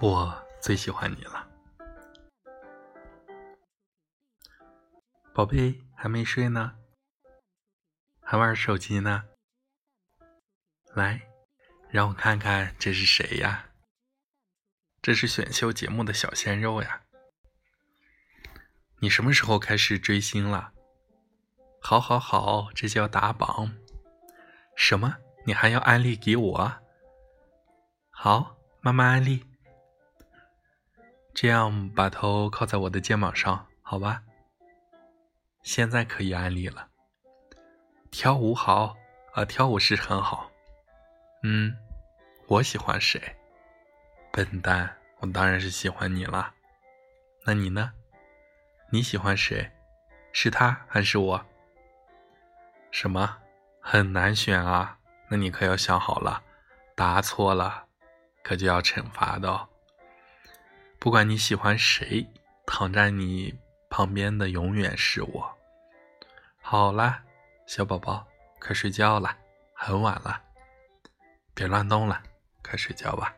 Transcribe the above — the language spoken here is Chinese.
我最喜欢你了，宝贝，还没睡呢？还玩手机呢？来，让我看看这是谁呀？这是选秀节目的小鲜肉呀！你什么时候开始追星了？好，好，好，这叫打榜。什么？你还要安利给我？好，慢慢安利。这样把头靠在我的肩膀上，好吧？现在可以安利了。跳舞好啊，跳舞是很好。嗯，我喜欢谁？笨蛋，我当然是喜欢你了。那你呢？你喜欢谁？是他还是我？什么？很难选啊？那你可要想好了，答错了可就要惩罚的哦。不管你喜欢谁，躺在你旁边的永远是我。好啦，小宝宝，快睡觉了，很晚了，别乱动了，快睡觉吧。